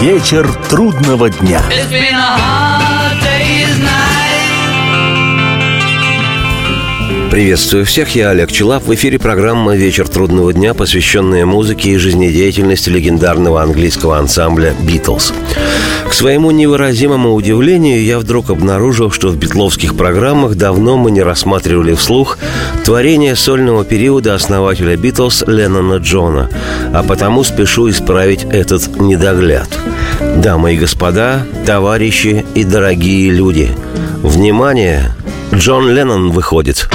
Вечер трудного дня. Приветствую всех, я Олег Челап. В эфире программа «Вечер трудного дня», посвященная музыке и жизнедеятельности легендарного английского ансамбля «Битлз». К своему невыразимому удивлению я вдруг обнаружил, что в битловских программах давно мы не рассматривали вслух творение сольного периода основателя «Битлз» Леннона Джона, а потому спешу исправить этот недогляд. Дамы и господа, товарищи и дорогие люди, внимание! Джон Леннон выходит.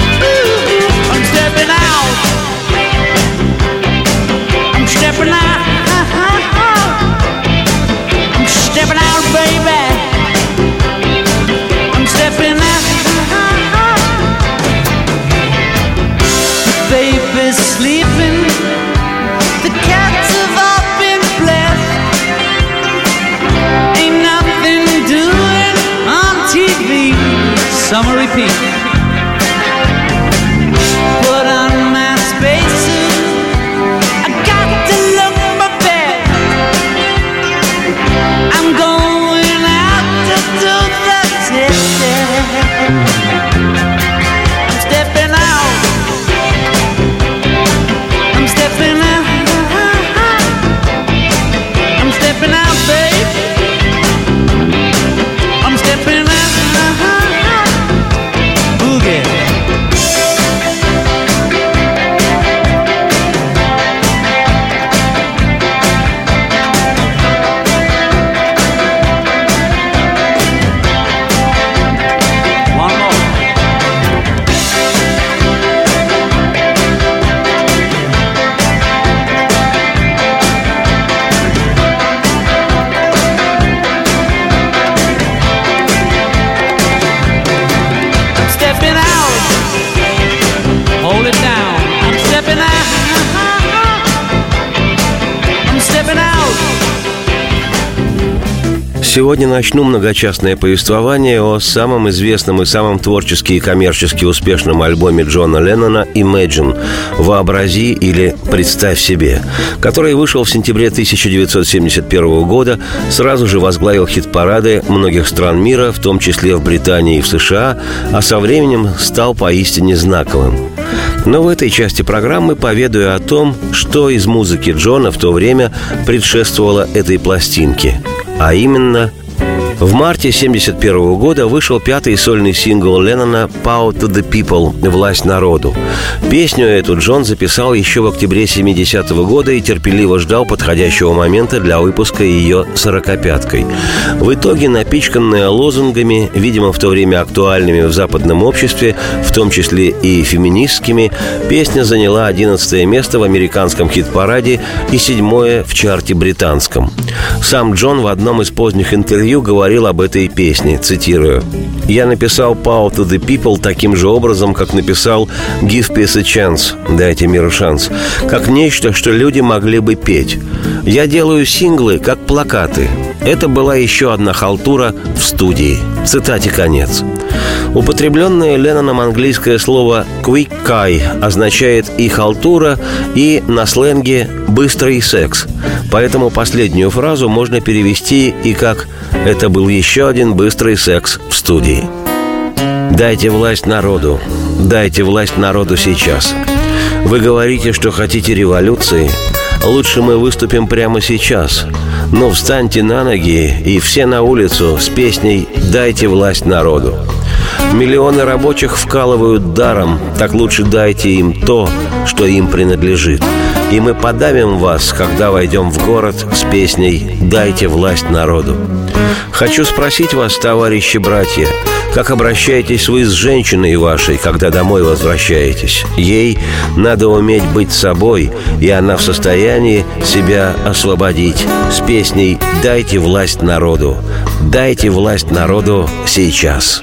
Сегодня начну многочастное повествование о самом известном и самом творчески и коммерчески успешном альбоме Джона Леннона «Imagine» «Вообрази» или «Представь себе», который вышел в сентябре 1971 года, сразу же возглавил хит-парады многих стран мира, в том числе в Британии и в США, а со временем стал поистине знаковым. Но в этой части программы поведаю о том, что из музыки Джона в то время предшествовало этой пластинке – а именно в марте 1971 года вышел пятый сольный сингл Леннона «Power to the People» – «Власть народу». Песню эту Джон записал еще в октябре 70 -го года и терпеливо ждал подходящего момента для выпуска ее «сорокопяткой». В итоге, напичканная лозунгами, видимо, в то время актуальными в западном обществе, в том числе и феминистскими, песня заняла 11 место в американском хит-параде и седьмое в чарте британском. Сам Джон в одном из поздних интервью говорил, говорил об этой песне, цитирую. «Я написал Power to the People таким же образом, как написал Give Peace a Chance, дайте миру шанс, как нечто, что люди могли бы петь. Я делаю синглы, как плакаты. Это была еще одна халтура в студии. Цитате конец. Употребленное Ленноном английское слово «quick kai» означает и халтура, и на сленге «быстрый секс». Поэтому последнюю фразу можно перевести и как «это был еще один быстрый секс в студии». Дайте власть народу. Дайте власть народу сейчас. Вы говорите, что хотите революции. Лучше мы выступим прямо сейчас. Но встаньте на ноги и все на улицу с песней «Дайте власть народу». Миллионы рабочих вкалывают даром, так лучше дайте им то, что им принадлежит. И мы подавим вас, когда войдем в город с песней «Дайте власть народу». Хочу спросить вас, товарищи братья, как обращаетесь вы с женщиной вашей, когда домой возвращаетесь? Ей надо уметь быть собой, и она в состоянии себя освободить. С песней «Дайте власть народу». Дайте власть народу сейчас.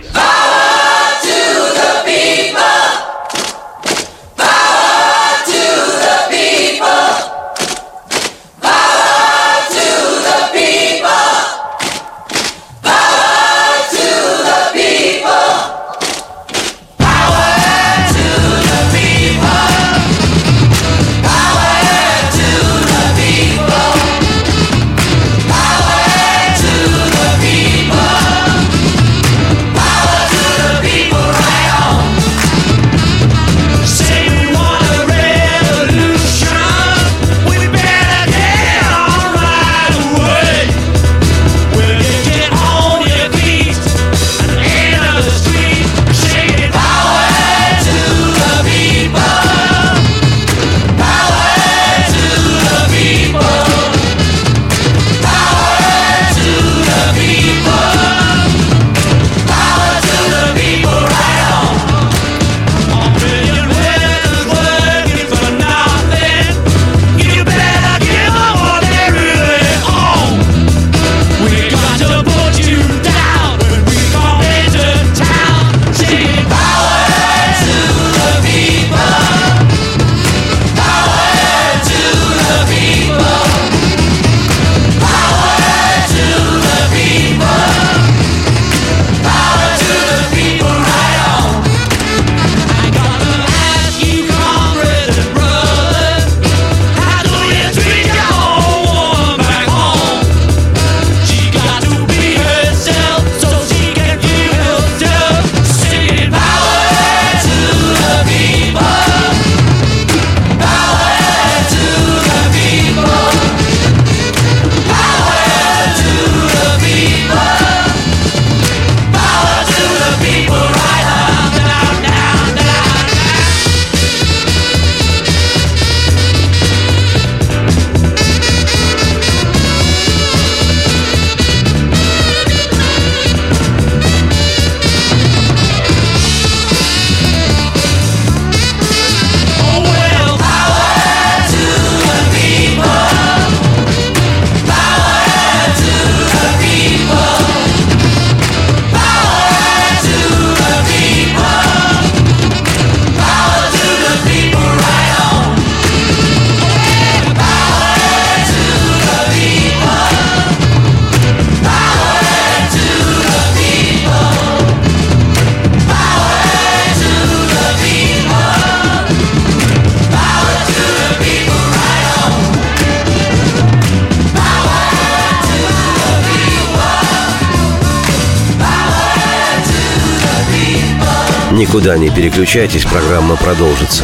Никуда не переключайтесь, программа продолжится.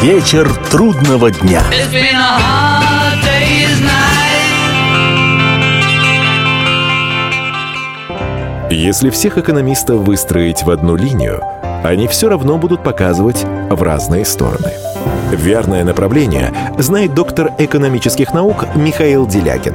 Вечер трудного дня. Если всех экономистов выстроить в одну линию, они все равно будут показывать в разные стороны. Верное направление знает доктор экономических наук Михаил Делягин.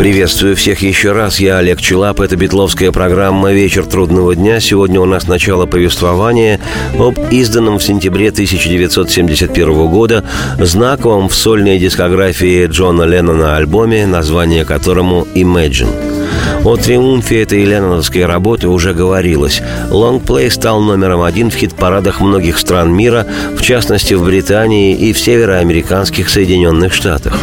Приветствую всех еще раз. Я Олег Челап. Это битловская программа «Вечер трудного дня». Сегодня у нас начало повествования об изданном в сентябре 1971 года знаковом в сольной дискографии Джона Леннона альбоме, название которому «Imagine». О триумфе этой ленноновской работы уже говорилось. Лонгплей стал номером один в хит-парадах многих стран мира, в частности в Британии и в североамериканских Соединенных Штатах.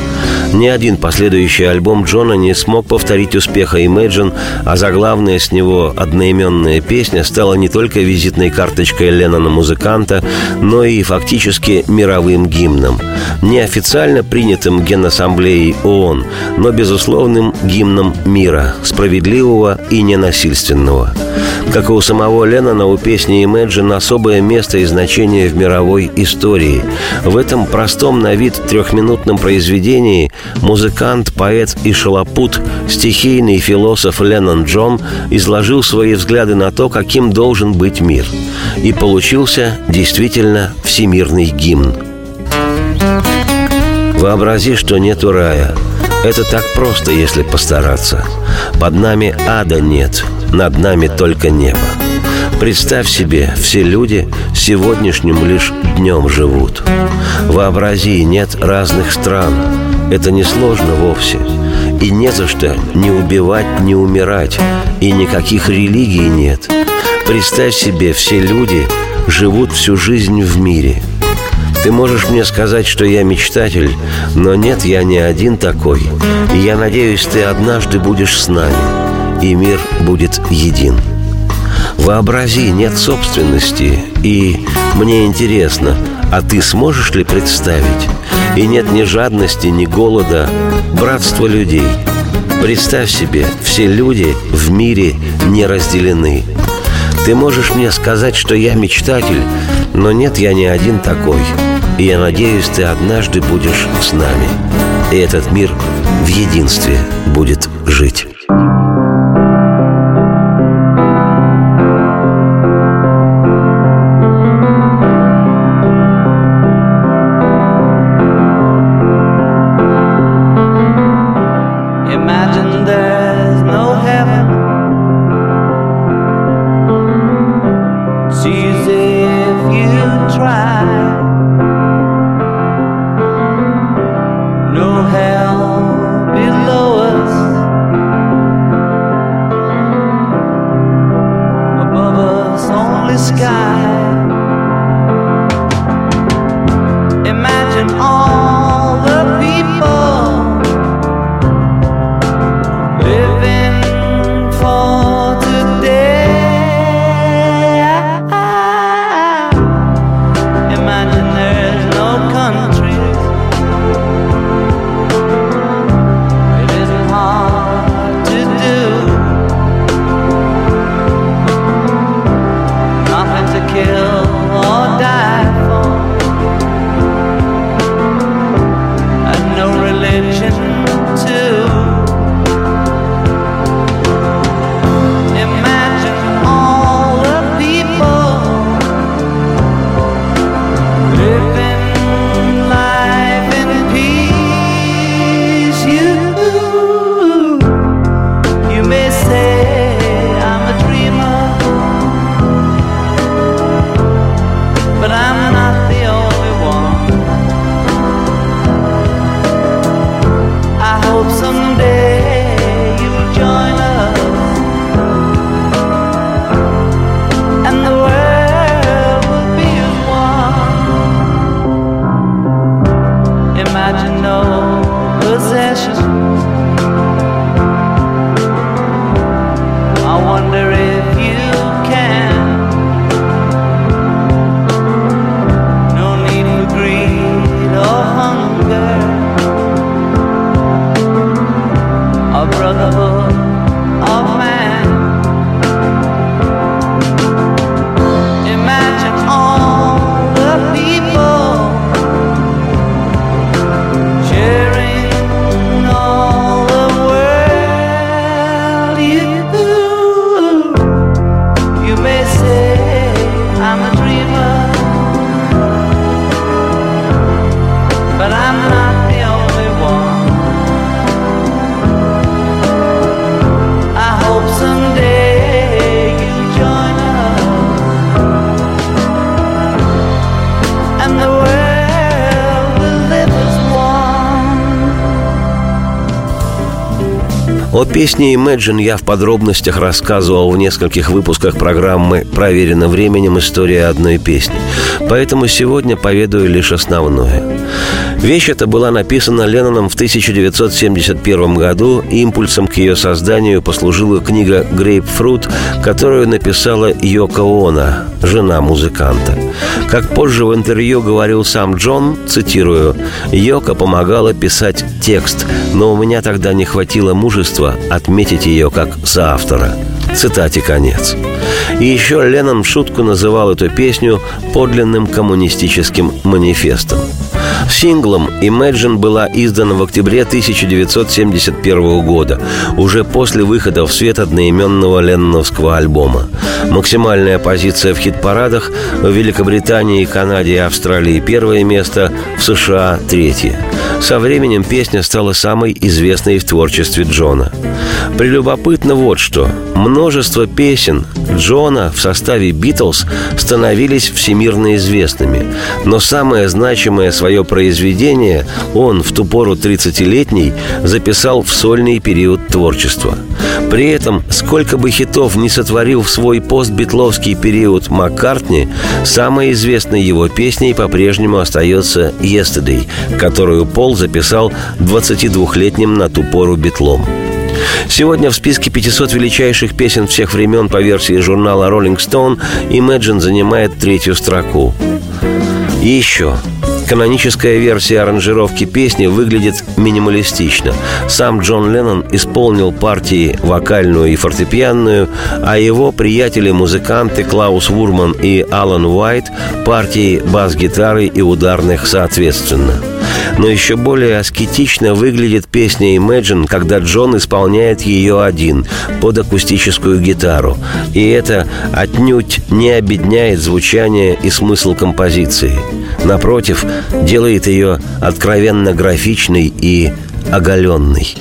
Ни один последующий альбом Джона не смог повторить успеха Imagine, а заглавная с него одноименная песня стала не только визитной карточкой Леннона-музыканта, но и фактически мировым гимном. Неофициально принятым Генассамблеей ООН, но безусловным гимном мира, справедливого и ненасильственного. Как и у самого Леннона, у песни Imagine особое место и значение в мировой истории. В этом простом на вид трехминутном произведении музыкант, поэт и шалопут, стихийный философ Леннон Джон изложил свои взгляды на то, каким должен быть мир. И получился действительно всемирный гимн. Вообрази, что нету рая. Это так просто, если постараться. Под нами ада нет, над нами только небо. Представь себе, все люди сегодняшним лишь днем живут. Вообрази, нет разных стран. Это не сложно вовсе. И не за что не убивать, не умирать. И никаких религий нет. Представь себе, все люди живут всю жизнь в мире. Ты можешь мне сказать, что я мечтатель, но нет, я не один такой. И я надеюсь, ты однажды будешь с нами, и мир будет един. Вообрази, нет собственности, и мне интересно, а ты сможешь ли представить? И нет ни жадности, ни голода, братство людей. Представь себе, все люди в мире не разделены. Ты можешь мне сказать, что я мечтатель, но нет, я не один такой. И я надеюсь, ты однажды будешь с нами. И этот мир в единстве будет жить. О песне Imagine я в подробностях рассказывал в нескольких выпусках программы «Проверено временем. История одной песни». Поэтому сегодня поведаю лишь основное. Вещь эта была написана Ленноном в 1971 году. Импульсом к ее созданию послужила книга «Грейпфрут», которую написала Йоко Оно, жена музыканта. Как позже в интервью говорил сам Джон, цитирую, «Йоко помогала писать текст, но у меня тогда не хватило мужества отметить ее как соавтора». Цитате конец. И еще Леннон в шутку называл эту песню подлинным коммунистическим манифестом. Синглом «Imagine» была издана в октябре 1971 года, уже после выхода в свет одноименного ленноновского альбома. Максимальная позиция в хит-парадах в Великобритании, Канаде и Австралии первое место, в США третье. Со временем песня стала самой известной в творчестве Джона. Прелюбопытно вот что. Множество песен Джона в составе «Битлз» становились всемирно известными. Но самое значимое свое произведение он, в ту пору 30-летний, записал в сольный период творчества. При этом, сколько бы хитов не сотворил в свой постбитловский период Маккартни, самой известной его песней по-прежнему остается «Yesterday», которую Пол записал 22-летним на ту пору битлом. Сегодня в списке 500 величайших песен всех времен по версии журнала Rolling Stone Imagine занимает третью строку. И еще. Каноническая версия аранжировки песни выглядит минималистично. Сам Джон Леннон исполнил партии вокальную и фортепианную, а его приятели-музыканты Клаус Вурман и Алан Уайт – партии бас-гитары и ударных соответственно – но еще более аскетично выглядит песня Imagine, когда Джон исполняет ее один, под акустическую гитару. И это отнюдь не обедняет звучание и смысл композиции. Напротив, делает ее откровенно графичной и оголенной.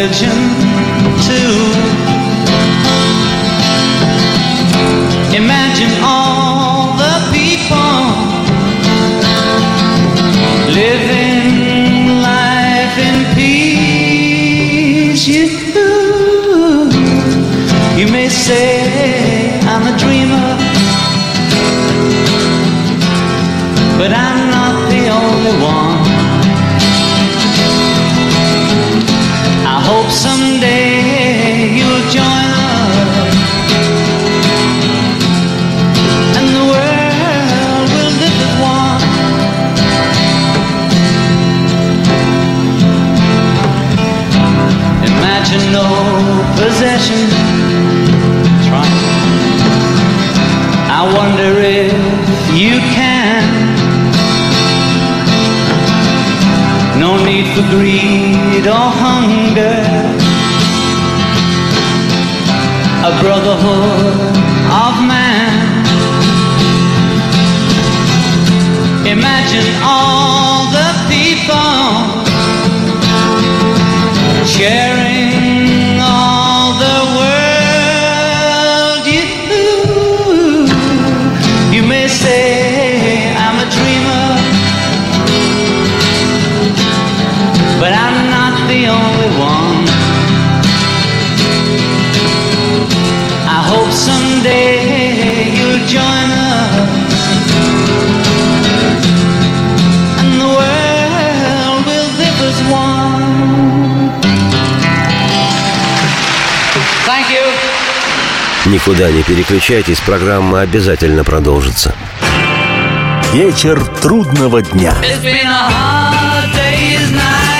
Religion possession. Try. I wonder if you can. No need for greed or hunger. A brotherhood of man. Imagine all the people sharing someday you'll join us and the world will live as one. Thank you. Никуда не переключайтесь, программа обязательно продолжится. Вечер трудного дня. It's been a hard day's night.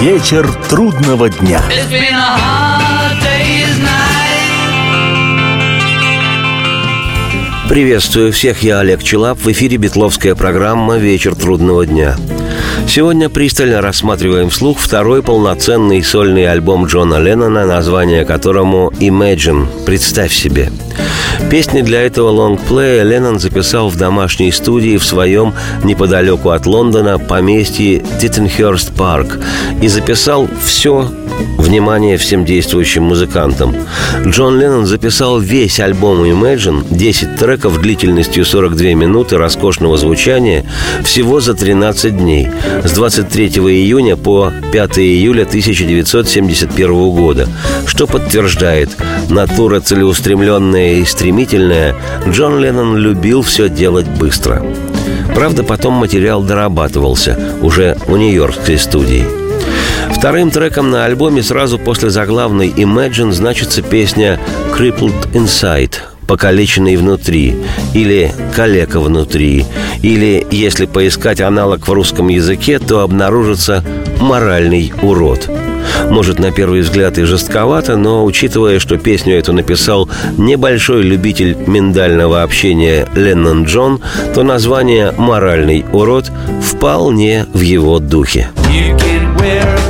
Вечер трудного дня. Приветствую всех, я Олег Челап. В эфире Бетловская программа «Вечер трудного дня». Сегодня пристально рассматриваем вслух второй полноценный сольный альбом Джона Леннона, название которому «Imagine» – «Представь себе». Песни для этого лонгплея Леннон записал в домашней студии в своем неподалеку от Лондона поместье Титтенхерст Парк и записал все Внимание всем действующим музыкантам. Джон Леннон записал весь альбом Imagine, 10 треков длительностью 42 минуты роскошного звучания, всего за 13 дней, с 23 июня по 5 июля 1971 года, что подтверждает, натура целеустремленная и стремительная, Джон Леннон любил все делать быстро. Правда, потом материал дорабатывался уже у нью-йоркской студии. Вторым треком на альбоме сразу после заглавной Imagine значится песня Crippled Inside покалеченный внутри, или калека внутри, или, если поискать аналог в русском языке, то обнаружится моральный урод. Может, на первый взгляд и жестковато, но учитывая, что песню эту написал небольшой любитель миндального общения Леннон Джон, то название «Моральный урод» вполне в его духе. You can wear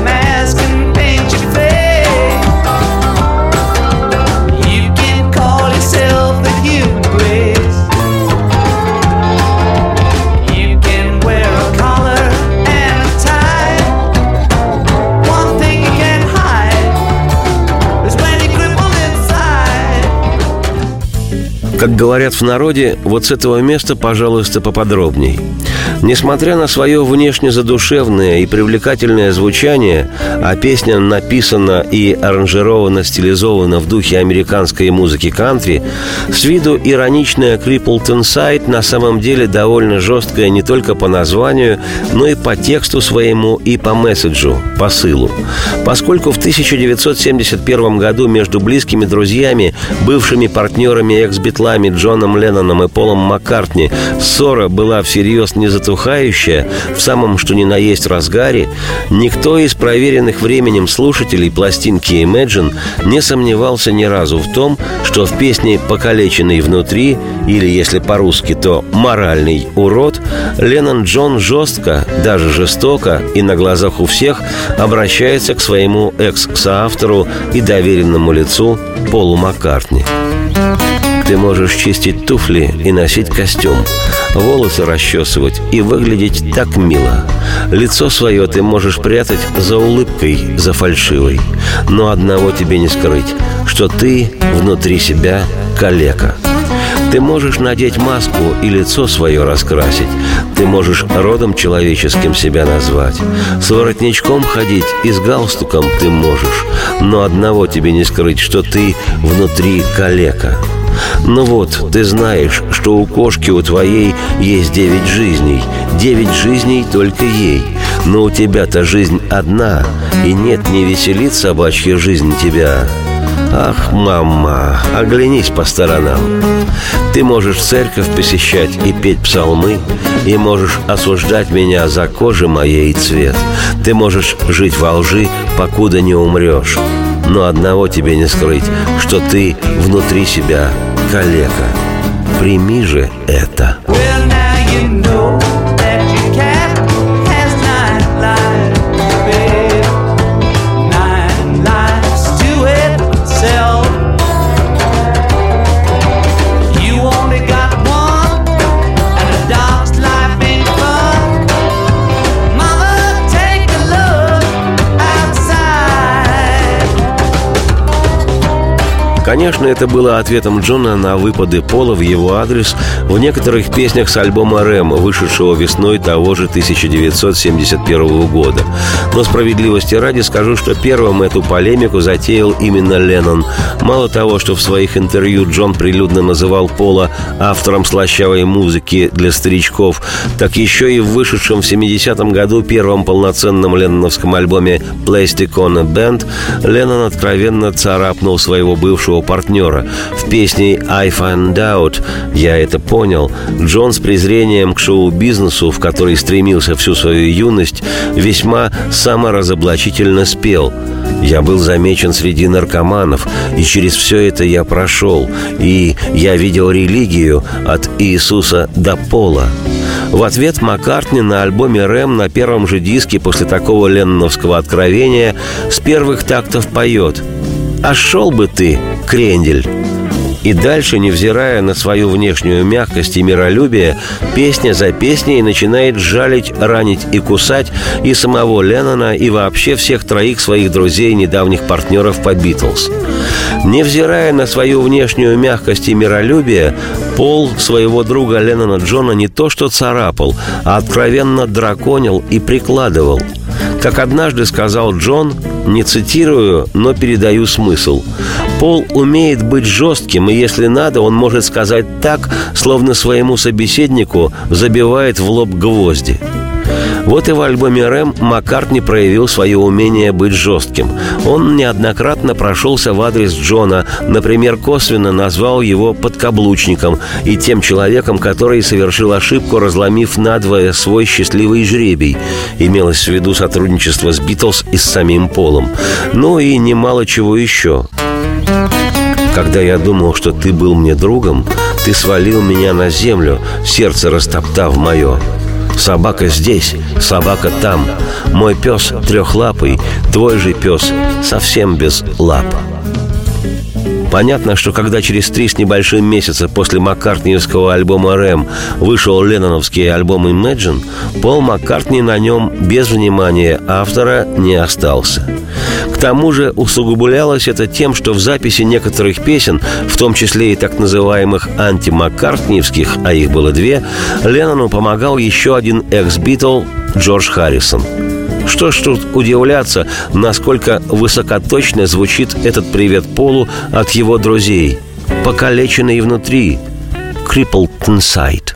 Как говорят в народе, вот с этого места, пожалуйста, поподробней. Несмотря на свое внешне задушевное и привлекательное звучание, а песня написана и аранжирована, стилизована в духе американской музыки кантри, с виду ироничная Crippled Inside на самом деле довольно жесткая не только по названию, но и по тексту своему и по месседжу, посылу. Поскольку в 1971 году между близкими друзьями, бывшими партнерами экс-битлами Джоном Ленноном и Полом Маккартни ссора была всерьез не затухающая, в самом что ни на есть разгаре, никто из проверенных временем слушателей пластинки Imagine не сомневался ни разу в том, что в песне «Покалеченный внутри» или, если по-русски, то «Моральный урод» Леннон Джон жестко, даже жестоко и на глазах у всех обращается к своему экс-соавтору и доверенному лицу Полу Маккартни. Ты можешь чистить туфли и носить костюм, волосы расчесывать и выглядеть так мило. Лицо свое ты можешь прятать за улыбкой, за фальшивой. Но одного тебе не скрыть, что ты внутри себя калека. Ты можешь надеть маску и лицо свое раскрасить. Ты можешь родом человеческим себя назвать. С воротничком ходить и с галстуком ты можешь. Но одного тебе не скрыть, что ты внутри калека. Ну вот, ты знаешь, что у кошки у твоей есть девять жизней. Девять жизней только ей. Но у тебя-то жизнь одна, и нет, не веселит собачья жизнь тебя. Ах, мама, оглянись по сторонам. Ты можешь церковь посещать и петь псалмы, и можешь осуждать меня за кожи моей цвет. Ты можешь жить во лжи, покуда не умрешь. Но одного тебе не скрыть, что ты внутри себя калека. Прими же это. Well, Конечно, это было ответом Джона на выпады Пола в его адрес в некоторых песнях с альбома «Рэм», вышедшего весной того же 1971 года. Но справедливости ради скажу, что первым эту полемику затеял именно Леннон. Мало того, что в своих интервью Джон прилюдно называл Пола автором слащавой музыки для старичков, так еще и в вышедшем в 70-м году первом полноценном ленноновском альбоме «Plastic on a Band» Леннон откровенно царапнул своего бывшего партнера. В песне «I Find Out» «Я это понял» Джон с презрением к шоу-бизнесу, в который стремился всю свою юность, весьма саморазоблачительно спел «Я был замечен среди наркоманов, и через все это я прошел, и я видел религию от Иисуса до пола». В ответ Маккартни на альбоме «Рэм» на первом же диске после такого ленноновского откровения с первых тактов поет «А шел бы ты, крендель!» И дальше, невзирая на свою внешнюю мягкость и миролюбие, песня за песней начинает жалить, ранить и кусать и самого Леннона, и вообще всех троих своих друзей, недавних партнеров по «Битлз». Невзирая на свою внешнюю мягкость и миролюбие, Пол своего друга Леннона Джона не то что царапал, а откровенно драконил и прикладывал – как однажды сказал Джон, не цитирую, но передаю смысл. Пол умеет быть жестким, и если надо, он может сказать так, словно своему собеседнику забивает в лоб гвозди. Вот и в альбоме «Рэм» Маккартни проявил свое умение быть жестким. Он неоднократно прошелся в адрес Джона, например, косвенно назвал его подкаблучником и тем человеком, который совершил ошибку, разломив надвое свой счастливый жребий. Имелось в виду сотрудничество с «Битлз» и с самим Полом. Ну и немало чего еще. Когда я думал, что ты был мне другом, ты свалил меня на землю, сердце растоптав мое. Собака здесь, собака там. Мой пес трехлапый, твой же пес совсем без лап. Понятно, что когда через три с небольшим месяца после Маккартниевского альбома «Рэм» вышел ленноновский альбом «Imagine», Пол Маккартни на нем без внимания автора не остался. К тому же усугублялось это тем, что в записи некоторых песен, в том числе и так называемых антимаккартниевских, а их было две, Леннону помогал еще один экс-битл Джордж Харрисон – что ж тут удивляться, насколько высокоточно звучит этот привет Полу от его друзей. Покалеченный внутри. Crippled inside.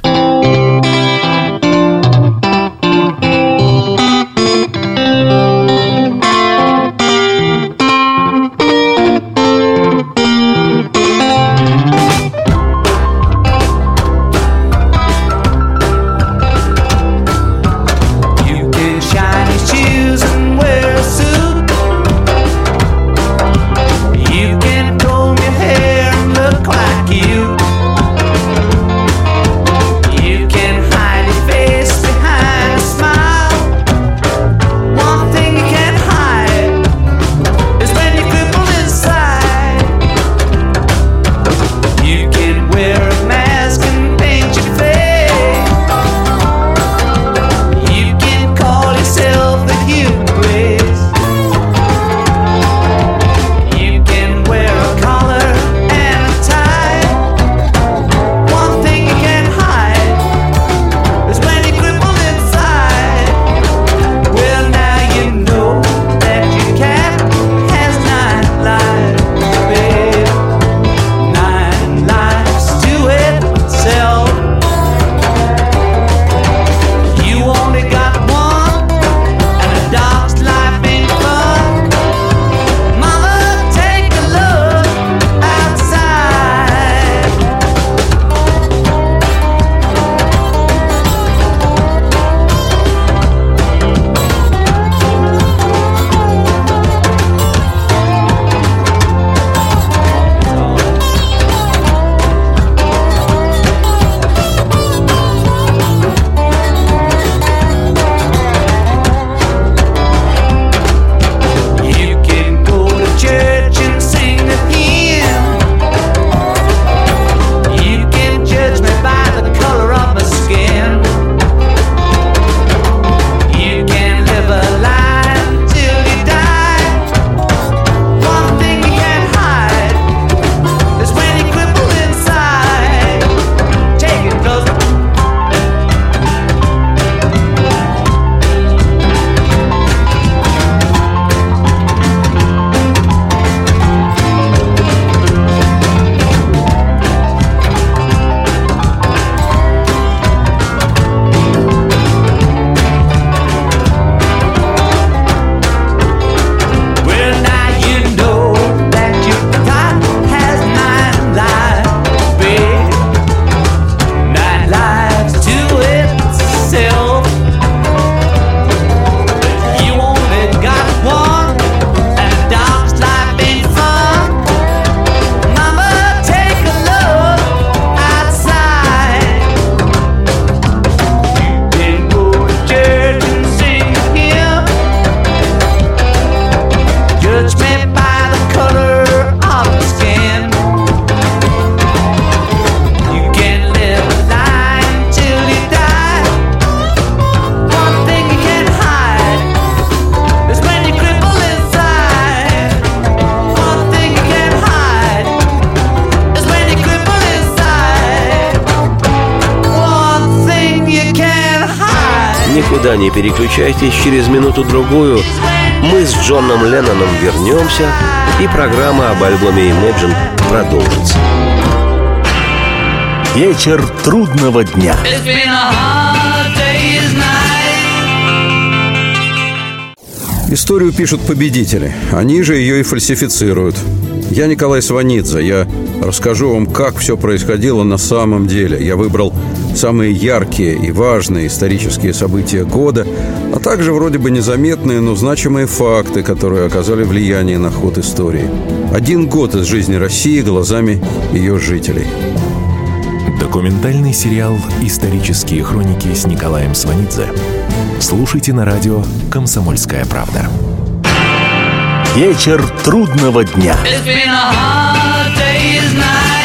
Никуда не переключайтесь, через минуту-другую мы с Джоном Ленноном вернемся, и программа об альбоме Imagine продолжится. Вечер трудного дня. Историю пишут победители. Они же ее и фальсифицируют. Я Николай Сванидзе. Я расскажу вам, как все происходило на самом деле. Я выбрал самые яркие и важные исторические события года, а также вроде бы незаметные, но значимые факты, которые оказали влияние на ход истории. Один год из жизни России глазами ее жителей. Документальный сериал «Исторические хроники» с Николаем Сванидзе. Слушайте на радио «Комсомольская правда». Вечер трудного дня. It's been a hard day's night.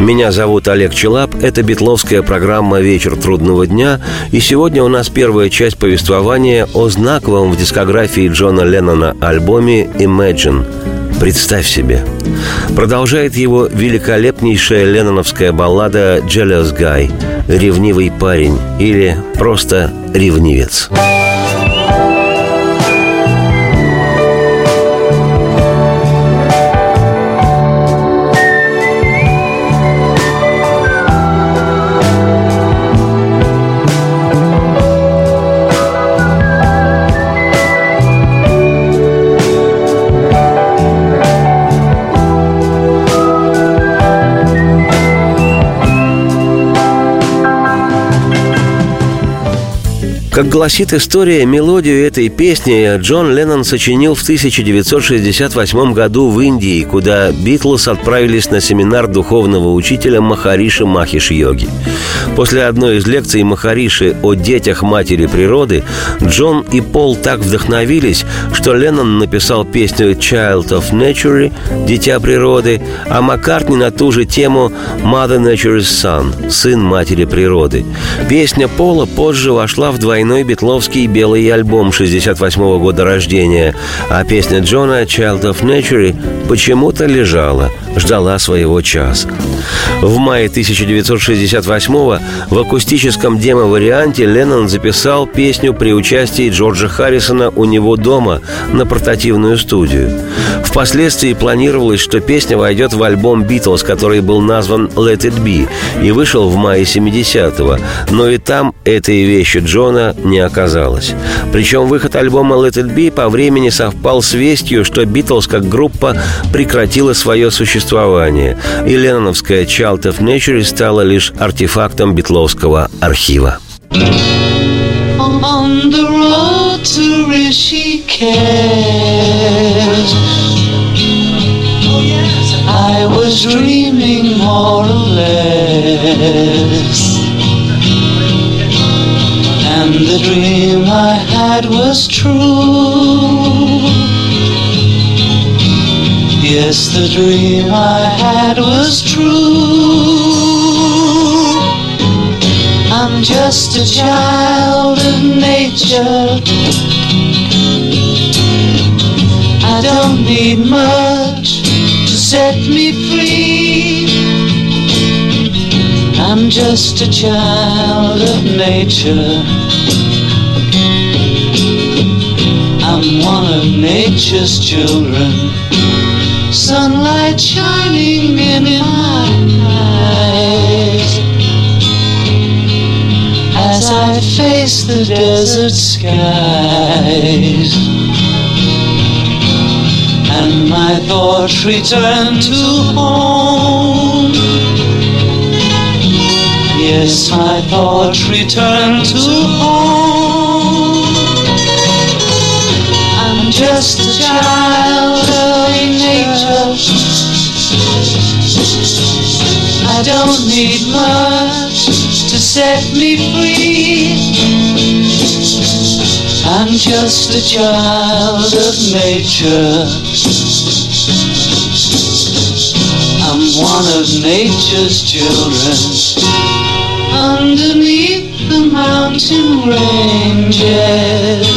Меня зовут Олег Челап, это битловская программа «Вечер трудного дня», и сегодня у нас первая часть повествования о знаковом в дискографии Джона Леннона альбоме «Imagine». Представь себе. Продолжает его великолепнейшая ленноновская баллада «Jealous Guy» – «Ревнивый парень» или просто «Ревнивец». Как гласит история, мелодию этой песни Джон Леннон сочинил в 1968 году в Индии, куда Битлз отправились на семинар духовного учителя Махариши Махиш Йоги. После одной из лекций Махариши о детях матери природы Джон и Пол так вдохновились, что Леннон написал песню «Child of Nature» – «Дитя природы», а Маккартни на ту же тему «Mother Nature's Son» – «Сын матери природы». Песня Пола позже вошла в двойной битловский белый альбом 68 года рождения, а песня Джона «Child of Nature» почему-то лежала, ждала своего часа. В мае 1968 в акустическом демо-варианте Леннон записал песню при участии Джорджа Харрисона у него дома на портативную студию. Впоследствии планировалось, что песня войдет в альбом «Битлз», который был назван «Let It Be» и вышел в мае 70-го, но и там этой вещи Джона не оказалось. Причем выход альбома «Let It Be» по времени совпал с вестью, что «Битлз» как группа прекратила свое существование, и ленноновская «Child of Nature» стала лишь артефактом битловского архива. On the road to Rishikesh, I was dreaming more or less. And the dream I had was true. Yes, the dream I had was true. I'm just a child of nature. I don't need much to set me free. I'm just a child of nature. I'm one of nature's children. Sunlight shining in my eyes as I face the desert skies. And my thoughts return to home. My thoughts return to home. I'm just a child of nature. I don't need much to set me free. I'm just a child of nature. I'm one of nature's children. Underneath the mountain ranges,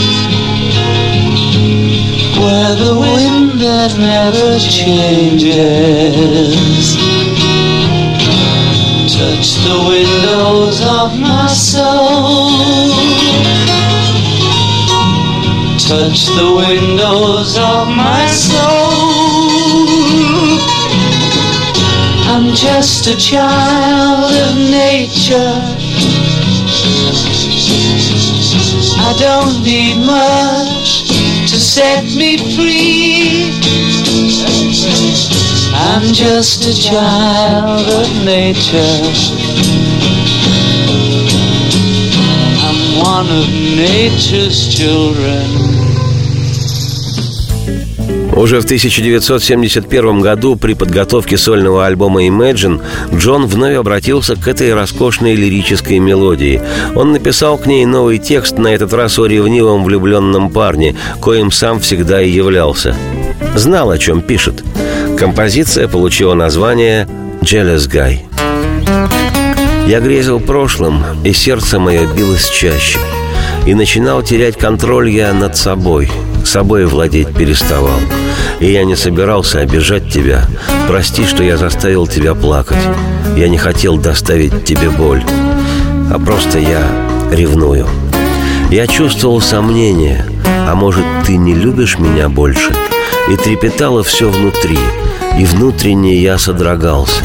where the wind that never changes Touch the windows of my soul. Touch the windows of my soul. Just a child of nature. I don't need much to set me free. I'm just a child of nature. I'm one of nature's children. Уже в 1971 году при подготовке сольного альбома Imagine Джон вновь обратился к этой роскошной лирической мелодии. Он написал к ней новый текст, на этот раз о ревнивом влюбленном парне, коим сам всегда и являлся. Знал, о чем пишет. Композиция получила название «Jealous Guy». Я грезил прошлым, и сердце мое билось чаще. И начинал терять контроль я над собой. Собой владеть переставал. И я не собирался обижать тебя. Прости, что я заставил тебя плакать. Я не хотел доставить тебе боль. А просто я ревную. Я чувствовал сомнение. А может, ты не любишь меня больше? И трепетало все внутри. И внутренне я содрогался.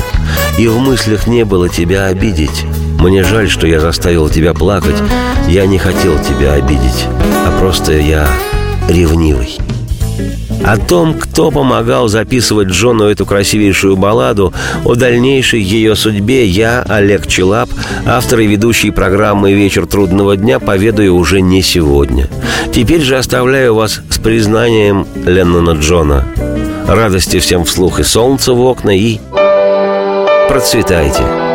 И в мыслях не было тебя обидеть. Мне жаль, что я заставил тебя плакать. Я не хотел тебя обидеть, а просто я ревнивый. О том, кто помогал записывать Джону эту красивейшую балладу, о дальнейшей ее судьбе я, Олег Челап, автор и ведущий программы «Вечер трудного дня», поведаю уже не сегодня. Теперь же оставляю вас с признанием Леннона Джона. Радости всем вслух и солнца в окна, и процветайте!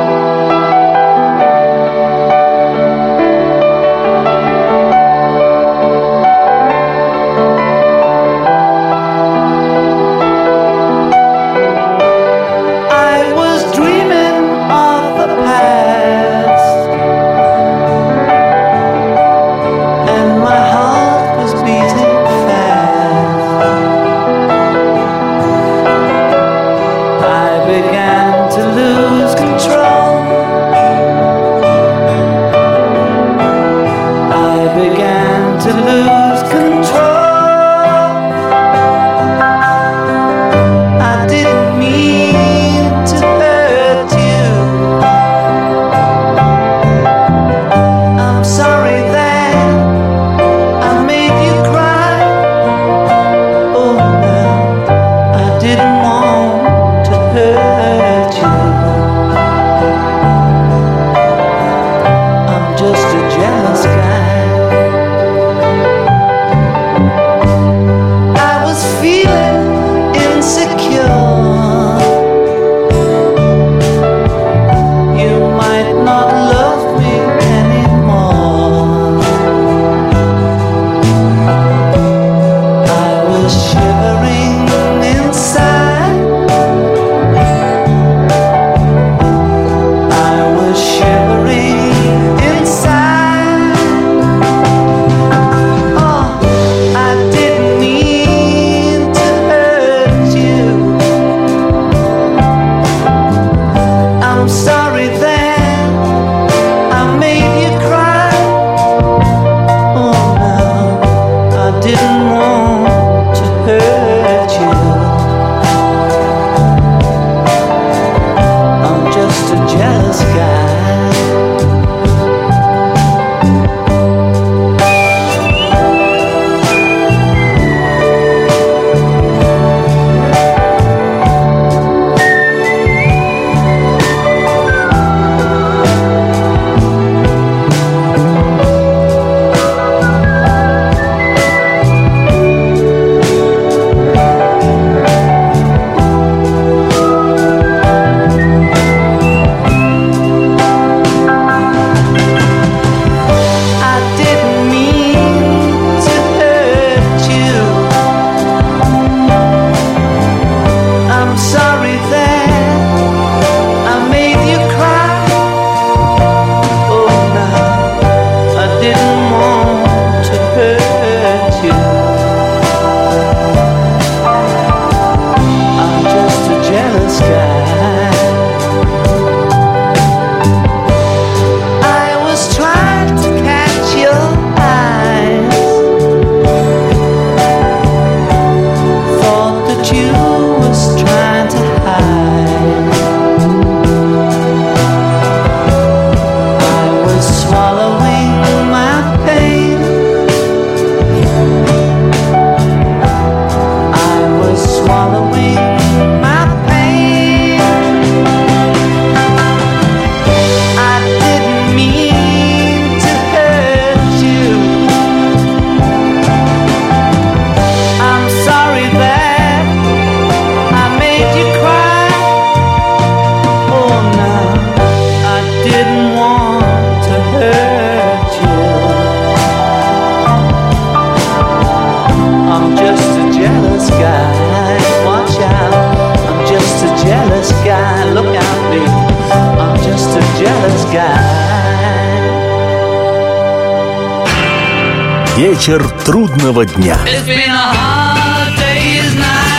Вечер трудного дня. It's been a hard day's night.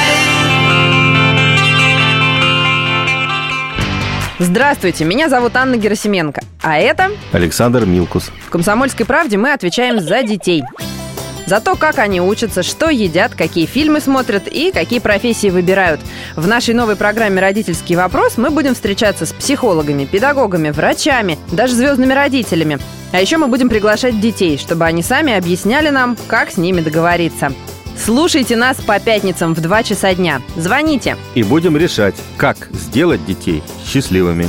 Здравствуйте, меня зовут Анна Герасименко. А это Александр Милкус. в «Комсомольской правде» мы отвечаем за детей. За то, как они учатся, что едят, какие фильмы смотрят и какие профессии выбирают. В нашей новой программе «Родительский вопрос» мы будем встречаться с психологами, педагогами, врачами, даже звездными родителями. А еще мы будем приглашать детей, чтобы они сами объясняли нам, как с ними договориться. Слушайте нас по пятницам в 2 часа дня. Звоните. И будем решать, как сделать детей счастливыми.